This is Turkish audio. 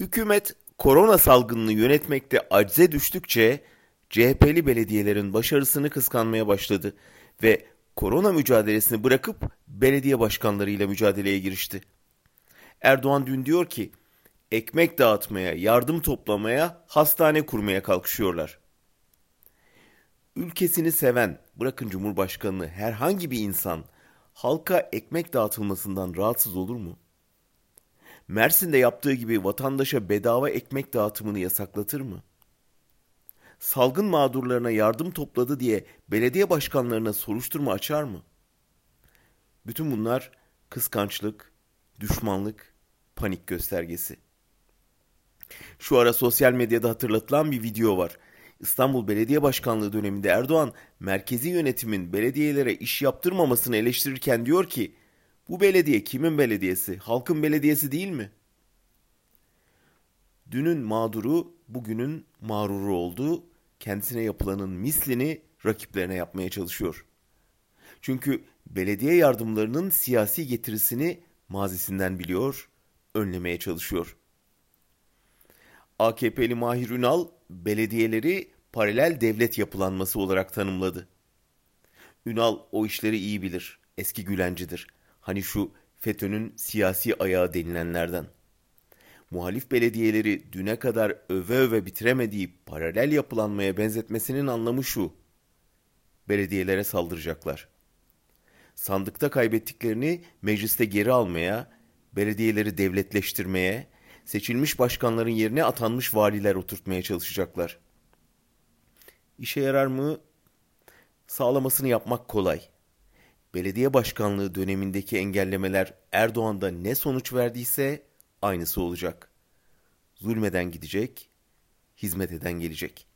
Hükümet korona salgınını yönetmekte acize düştükçe CHP'li belediyelerin başarısını kıskanmaya başladı ve korona mücadelesini bırakıp belediye başkanlarıyla mücadeleye girişti. Erdoğan dün diyor ki ekmek dağıtmaya, yardım toplamaya, hastane kurmaya kalkışıyorlar. Ülkesini seven, bırakın Cumhurbaşkanını herhangi bir insan halka ekmek dağıtılmasından rahatsız olur mu? Mersin'de yaptığı gibi vatandaşa bedava ekmek dağıtımını yasaklatır mı? Salgın mağdurlarına yardım topladı diye belediye başkanlarına soruşturma açar mı? Bütün bunlar kıskançlık, düşmanlık, panik göstergesi. Şu ara sosyal medyada hatırlatılan bir video var. İstanbul Belediye Başkanlığı döneminde Erdoğan merkezi yönetimin belediyelere iş yaptırmamasını eleştirirken diyor ki bu belediye kimin belediyesi? Halkın belediyesi değil mi? Dünün mağduru bugünün mağruru oldu. Kendisine yapılanın mislini rakiplerine yapmaya çalışıyor. Çünkü belediye yardımlarının siyasi getirisini mazisinden biliyor, önlemeye çalışıyor. AKP'li Mahir Ünal belediyeleri paralel devlet yapılanması olarak tanımladı. Ünal o işleri iyi bilir, eski Gülencidir. Hani şu FETÖ'nün siyasi ayağı denilenlerden. Muhalif belediyeleri düne kadar öve öve bitiremediği paralel yapılanmaya benzetmesinin anlamı şu. Belediyelere saldıracaklar. Sandıkta kaybettiklerini mecliste geri almaya, belediyeleri devletleştirmeye, seçilmiş başkanların yerine atanmış valiler oturtmaya çalışacaklar. İşe yarar mı? Sağlamasını yapmak kolay. Belediye başkanlığı dönemindeki engellemeler Erdoğan'da ne sonuç verdiyse aynısı olacak. Zulmeden gidecek, hizmet eden gelecek.''